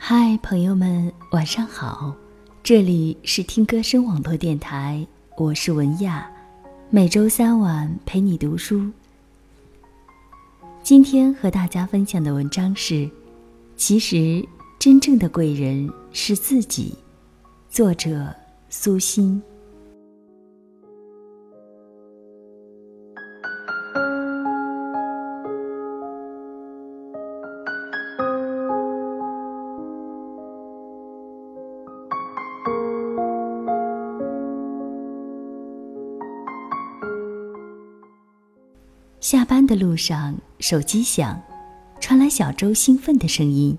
嗨，朋友们，晚上好！这里是听歌声网络电台，我是文亚，每周三晚陪你读书。今天和大家分享的文章是：其实真正的贵人是自己。作者苏欣。下班的路上，手机响，传来小周兴奋的声音：“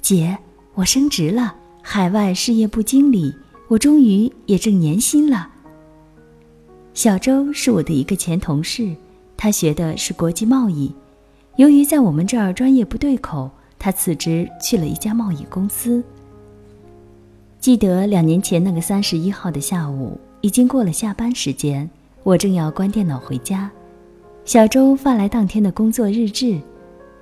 姐，我升职了，海外事业部经理，我终于也挣年薪了。”小周是我的一个前同事，他学的是国际贸易，由于在我们这儿专业不对口，他辞职去了一家贸易公司。记得两年前那个三十一号的下午，已经过了下班时间，我正要关电脑回家。小周发来当天的工作日志，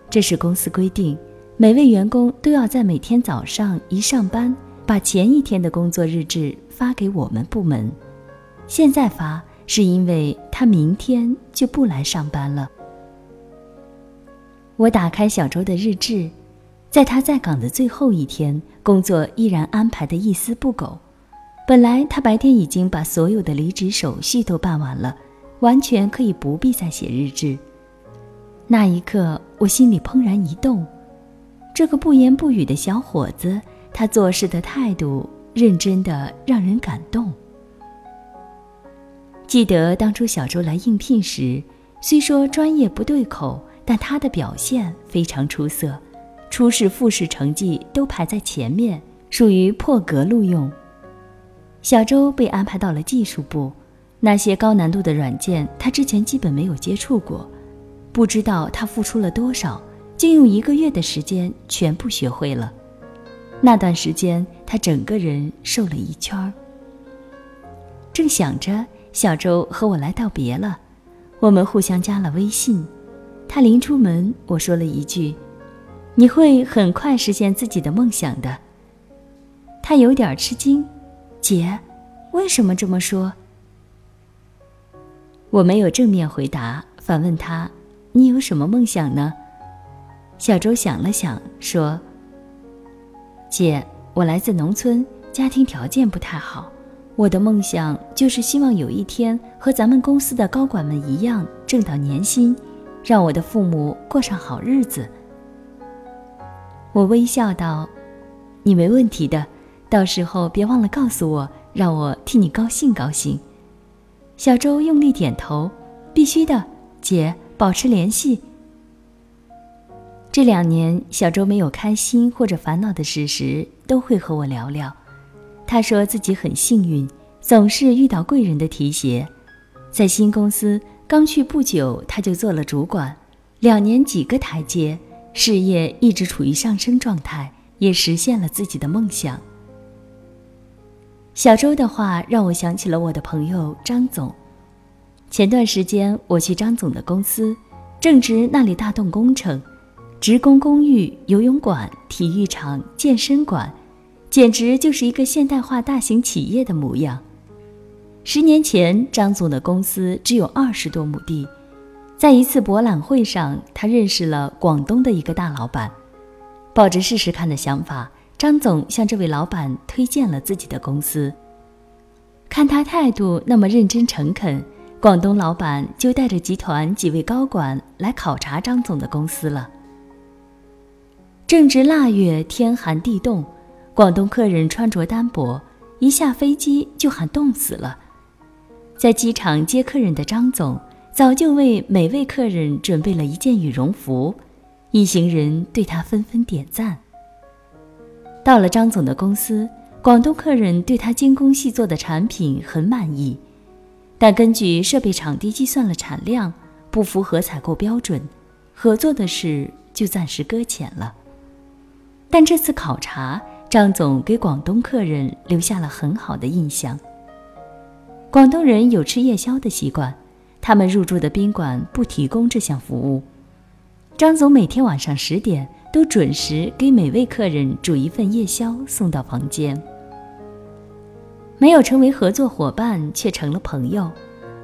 这是公司规定，每位员工都要在每天早上一上班，把前一天的工作日志发给我们部门。现在发是因为他明天就不来上班了。我打开小周的日志，在他在岗的最后一天，工作依然安排的一丝不苟。本来他白天已经把所有的离职手续都办完了。完全可以不必再写日志。那一刻，我心里怦然一动，这个不言不语的小伙子，他做事的态度认真的让人感动。记得当初小周来应聘时，虽说专业不对口，但他的表现非常出色，初试、复试成绩都排在前面，属于破格录用。小周被安排到了技术部。那些高难度的软件，他之前基本没有接触过，不知道他付出了多少，竟用一个月的时间全部学会了。那段时间，他整个人瘦了一圈儿。正想着，小周和我来道别了，我们互相加了微信。他临出门，我说了一句：“你会很快实现自己的梦想的。”他有点吃惊：“姐，为什么这么说？”我没有正面回答，反问他：“你有什么梦想呢？”小周想了想，说：“姐，我来自农村，家庭条件不太好。我的梦想就是希望有一天和咱们公司的高管们一样，挣到年薪，让我的父母过上好日子。”我微笑道：“你没问题的，到时候别忘了告诉我，让我替你高兴高兴。”小周用力点头，必须的，姐，保持联系。这两年，小周没有开心或者烦恼的事时，都会和我聊聊。他说自己很幸运，总是遇到贵人的提携。在新公司刚去不久，他就做了主管，两年几个台阶，事业一直处于上升状态，也实现了自己的梦想。小周的话让我想起了我的朋友张总。前段时间我去张总的公司，正值那里大动工程，职工公寓、游泳馆、体育场、健身馆，简直就是一个现代化大型企业的模样。十年前，张总的公司只有二十多亩地。在一次博览会上，他认识了广东的一个大老板，抱着试试看的想法。张总向这位老板推荐了自己的公司。看他态度那么认真诚恳，广东老板就带着集团几位高管来考察张总的公司了。正值腊月，天寒地冻，广东客人穿着单薄，一下飞机就喊冻死了。在机场接客人的张总早就为每位客人准备了一件羽绒服，一行人对他纷纷点赞。到了张总的公司，广东客人对他精工细作的产品很满意，但根据设备场地计算了产量，不符合采购标准，合作的事就暂时搁浅了。但这次考察，张总给广东客人留下了很好的印象。广东人有吃夜宵的习惯，他们入住的宾馆不提供这项服务。张总每天晚上十点都准时给每位客人煮一份夜宵送到房间。没有成为合作伙伴，却成了朋友，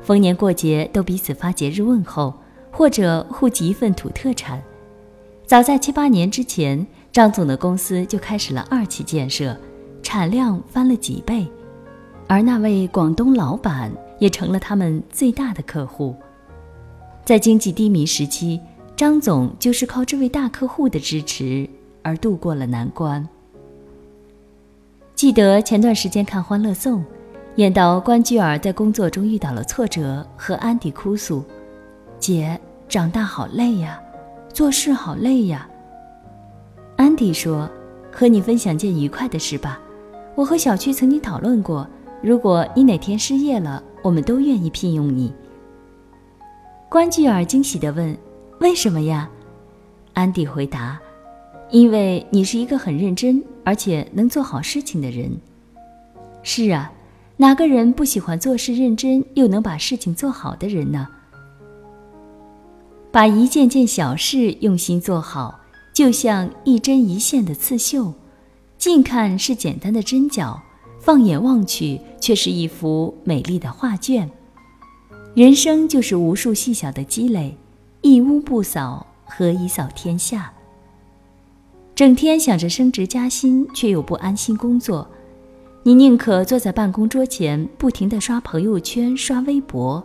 逢年过节都彼此发节日问候，或者互寄一份土特产。早在七八年之前。张总的公司就开始了二期建设，产量翻了几倍，而那位广东老板也成了他们最大的客户。在经济低迷时期，张总就是靠这位大客户的支持而度过了难关。记得前段时间看《欢乐颂》，演到关雎尔在工作中遇到了挫折，和安迪哭诉：“姐，长大好累呀，做事好累呀。”安迪说：“和你分享件愉快的事吧。我和小区曾经讨论过，如果你哪天失业了，我们都愿意聘用你。”关雎尔惊喜地问：“为什么呀？”安迪回答：“因为你是一个很认真而且能做好事情的人。”是啊，哪个人不喜欢做事认真又能把事情做好的人呢？把一件件小事用心做好。就像一针一线的刺绣，近看是简单的针脚，放眼望去却是一幅美丽的画卷。人生就是无数细小的积累，一屋不扫，何以扫天下？整天想着升职加薪，却又不安心工作，你宁可坐在办公桌前，不停地刷朋友圈、刷微博，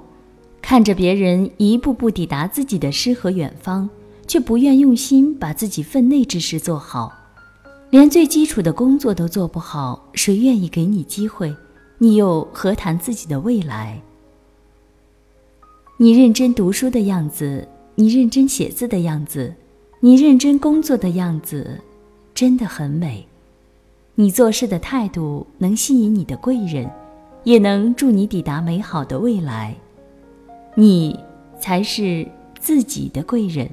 看着别人一步步抵达自己的诗和远方。却不愿用心把自己分内之事做好，连最基础的工作都做不好，谁愿意给你机会？你又何谈自己的未来？你认真读书的样子，你认真写字的样子，你认真工作的样子，真的很美。你做事的态度能吸引你的贵人，也能助你抵达美好的未来。你才是自己的贵人。